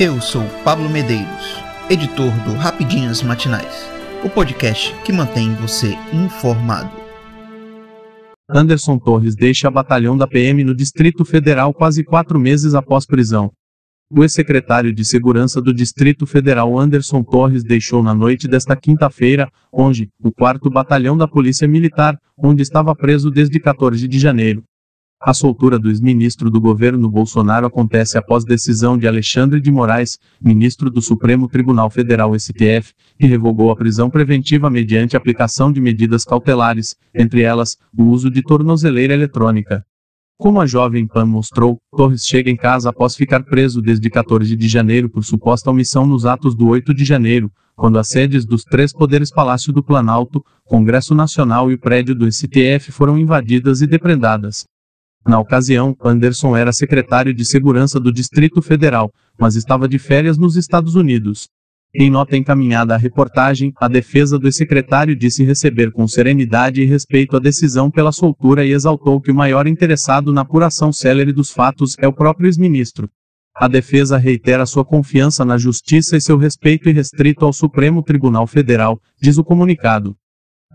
Eu sou Pablo Medeiros, editor do Rapidinhas Matinais, o podcast que mantém você informado. Anderson Torres deixa batalhão da PM no Distrito Federal quase quatro meses após prisão. O ex-secretário de Segurança do Distrito Federal Anderson Torres deixou na noite desta quinta-feira, onde, o 4 Batalhão da Polícia Militar, onde estava preso desde 14 de janeiro. A soltura do ex-ministro do governo Bolsonaro acontece após decisão de Alexandre de Moraes, ministro do Supremo Tribunal Federal STF, que revogou a prisão preventiva mediante aplicação de medidas cautelares, entre elas, o uso de tornozeleira eletrônica. Como a Jovem Pan mostrou, Torres chega em casa após ficar preso desde 14 de janeiro por suposta omissão nos atos do 8 de janeiro, quando as sedes dos três poderes Palácio do Planalto, Congresso Nacional e o prédio do STF foram invadidas e depredadas. Na ocasião, Anderson era secretário de Segurança do Distrito Federal, mas estava de férias nos Estados Unidos. Em nota encaminhada à reportagem, a defesa do secretário disse receber com serenidade e respeito a decisão pela soltura e exaltou que o maior interessado na apuração célere dos fatos é o próprio ex-ministro. A defesa reitera sua confiança na justiça e seu respeito irrestrito ao Supremo Tribunal Federal, diz o comunicado.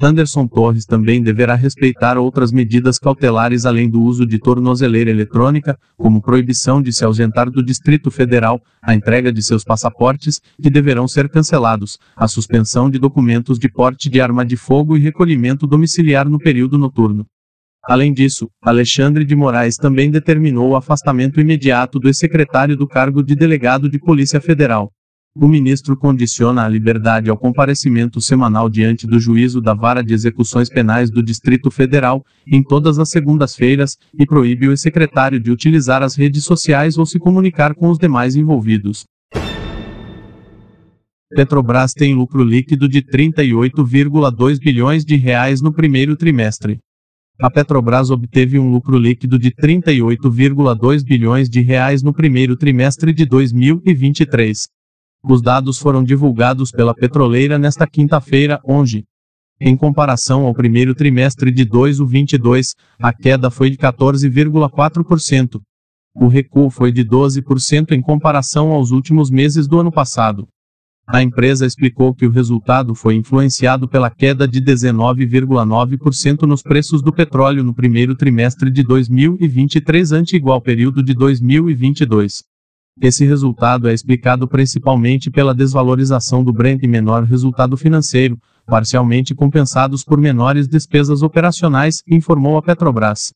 Anderson Torres também deverá respeitar outras medidas cautelares além do uso de tornozeleira eletrônica, como proibição de se ausentar do Distrito Federal, a entrega de seus passaportes, que deverão ser cancelados, a suspensão de documentos de porte de arma de fogo e recolhimento domiciliar no período noturno. Além disso, Alexandre de Moraes também determinou o afastamento imediato do ex-secretário do cargo de delegado de Polícia Federal. O ministro condiciona a liberdade ao comparecimento semanal diante do juízo da Vara de Execuções Penais do Distrito Federal, em todas as segundas-feiras, e proíbe o secretário de utilizar as redes sociais ou se comunicar com os demais envolvidos. Petrobras tem lucro líquido de 38,2 bilhões de reais no primeiro trimestre. A Petrobras obteve um lucro líquido de 38,2 bilhões de reais no primeiro trimestre de 2023. Os dados foram divulgados pela petroleira nesta quinta-feira, onde, em comparação ao primeiro trimestre de 2022, a queda foi de 14,4%. O recuo foi de 12% em comparação aos últimos meses do ano passado. A empresa explicou que o resultado foi influenciado pela queda de 19,9% nos preços do petróleo no primeiro trimestre de 2023 ante igual período de 2022. Esse resultado é explicado principalmente pela desvalorização do Brent e menor resultado financeiro, parcialmente compensados por menores despesas operacionais, informou a Petrobras.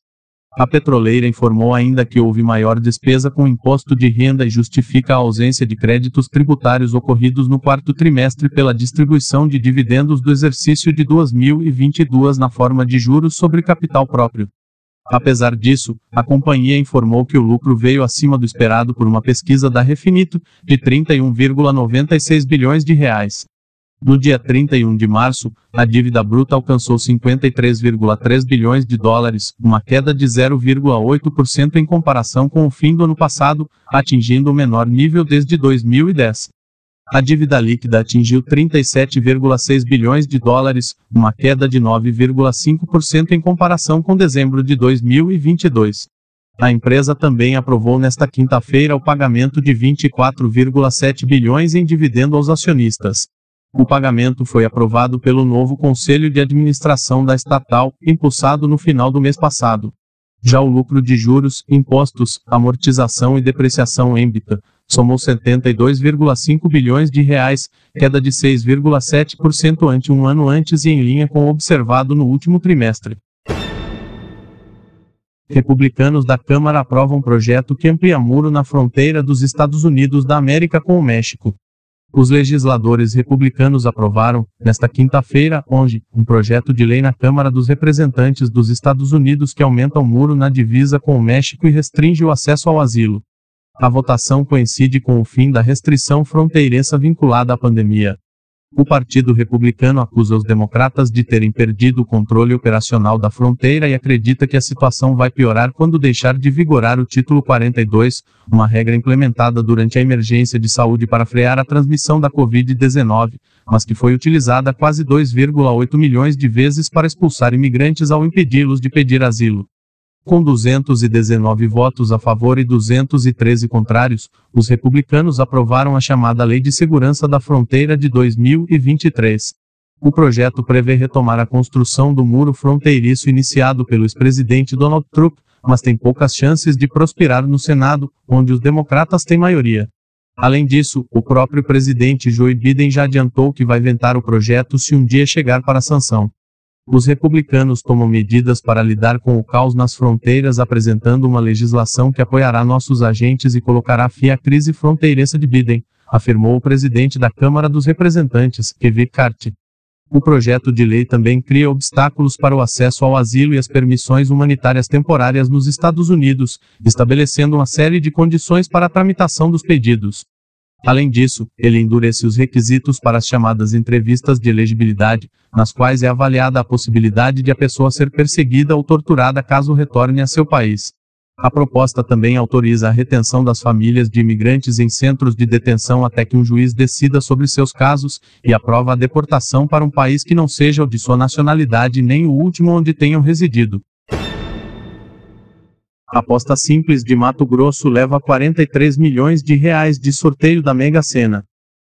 A petroleira informou ainda que houve maior despesa com imposto de renda e justifica a ausência de créditos tributários ocorridos no quarto trimestre pela distribuição de dividendos do exercício de 2022 na forma de juros sobre capital próprio. Apesar disso, a companhia informou que o lucro veio acima do esperado por uma pesquisa da Refinito, de 31,96 bilhões de reais. No dia 31 de março, a dívida bruta alcançou 53,3 bilhões de dólares, uma queda de 0,8% em comparação com o fim do ano passado, atingindo o menor nível desde 2010. A dívida líquida atingiu 37,6 bilhões de dólares, uma queda de 9,5% em comparação com dezembro de 2022. A empresa também aprovou nesta quinta-feira o pagamento de 24,7 bilhões em dividendo aos acionistas. O pagamento foi aprovado pelo novo Conselho de Administração da estatal, impulsado no final do mês passado. Já o lucro de juros, impostos, amortização e depreciação embita somou 72,5 bilhões de reais, queda de 6,7% ante um ano antes e em linha com o observado no último trimestre. Republicanos da Câmara aprovam projeto que amplia muro na fronteira dos Estados Unidos da América com o México. Os legisladores republicanos aprovaram, nesta quinta-feira, onde, um projeto de lei na Câmara dos Representantes dos Estados Unidos que aumenta o muro na divisa com o México e restringe o acesso ao asilo. A votação coincide com o fim da restrição fronteiriça vinculada à pandemia. O Partido Republicano acusa os democratas de terem perdido o controle operacional da fronteira e acredita que a situação vai piorar quando deixar de vigorar o Título 42, uma regra implementada durante a emergência de saúde para frear a transmissão da Covid-19, mas que foi utilizada quase 2,8 milhões de vezes para expulsar imigrantes ao impedi-los de pedir asilo. Com 219 votos a favor e 213 contrários, os republicanos aprovaram a chamada Lei de Segurança da Fronteira de 2023. O projeto prevê retomar a construção do muro fronteiriço iniciado pelo ex-presidente Donald Trump, mas tem poucas chances de prosperar no Senado, onde os democratas têm maioria. Além disso, o próprio presidente Joe Biden já adiantou que vai ventar o projeto se um dia chegar para sanção. Os republicanos tomam medidas para lidar com o caos nas fronteiras, apresentando uma legislação que apoiará nossos agentes e colocará fim à crise fronteiriça de Biden, afirmou o presidente da Câmara dos Representantes, Kevin McCarthy. O projeto de lei também cria obstáculos para o acesso ao asilo e as permissões humanitárias temporárias nos Estados Unidos, estabelecendo uma série de condições para a tramitação dos pedidos. Além disso, ele endurece os requisitos para as chamadas entrevistas de elegibilidade, nas quais é avaliada a possibilidade de a pessoa ser perseguida ou torturada caso retorne a seu país. A proposta também autoriza a retenção das famílias de imigrantes em centros de detenção até que um juiz decida sobre seus casos, e aprova a deportação para um país que não seja o de sua nacionalidade nem o último onde tenham residido. Aposta simples de Mato Grosso leva 43 milhões de reais de sorteio da Mega Sena.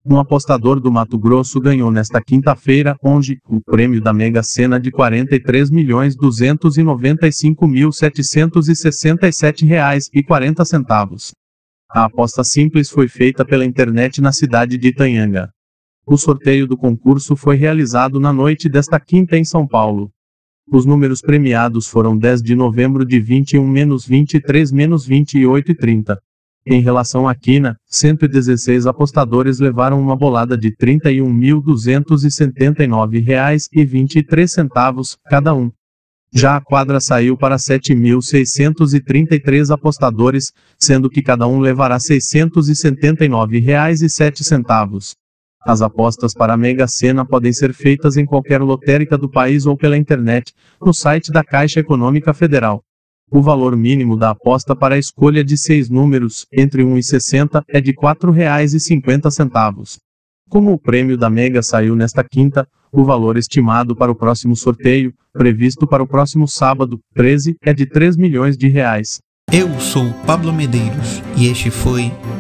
Um apostador do Mato Grosso ganhou nesta quinta-feira, onde, o prêmio da Mega Sena de 43 milhões 295 mil 767 reais e 40 centavos. A aposta simples foi feita pela internet na cidade de Itanhanga. O sorteio do concurso foi realizado na noite desta quinta em São Paulo. Os números premiados foram 10 de novembro de 21 menos 23 menos 28 e 30. Em relação à quina, 116 apostadores levaram uma bolada de R$ 31.279,23 cada um. Já a quadra saiu para 7.633 apostadores, sendo que cada um levará R$ 679,07. As apostas para a Mega Sena podem ser feitas em qualquer lotérica do país ou pela internet, no site da Caixa Econômica Federal. O valor mínimo da aposta para a escolha de seis números, entre 1 e 60, é de R$ 4,50. Como o prêmio da Mega saiu nesta quinta, o valor estimado para o próximo sorteio, previsto para o próximo sábado, 13, é de 3 milhões de reais. Eu sou Pablo Medeiros e este foi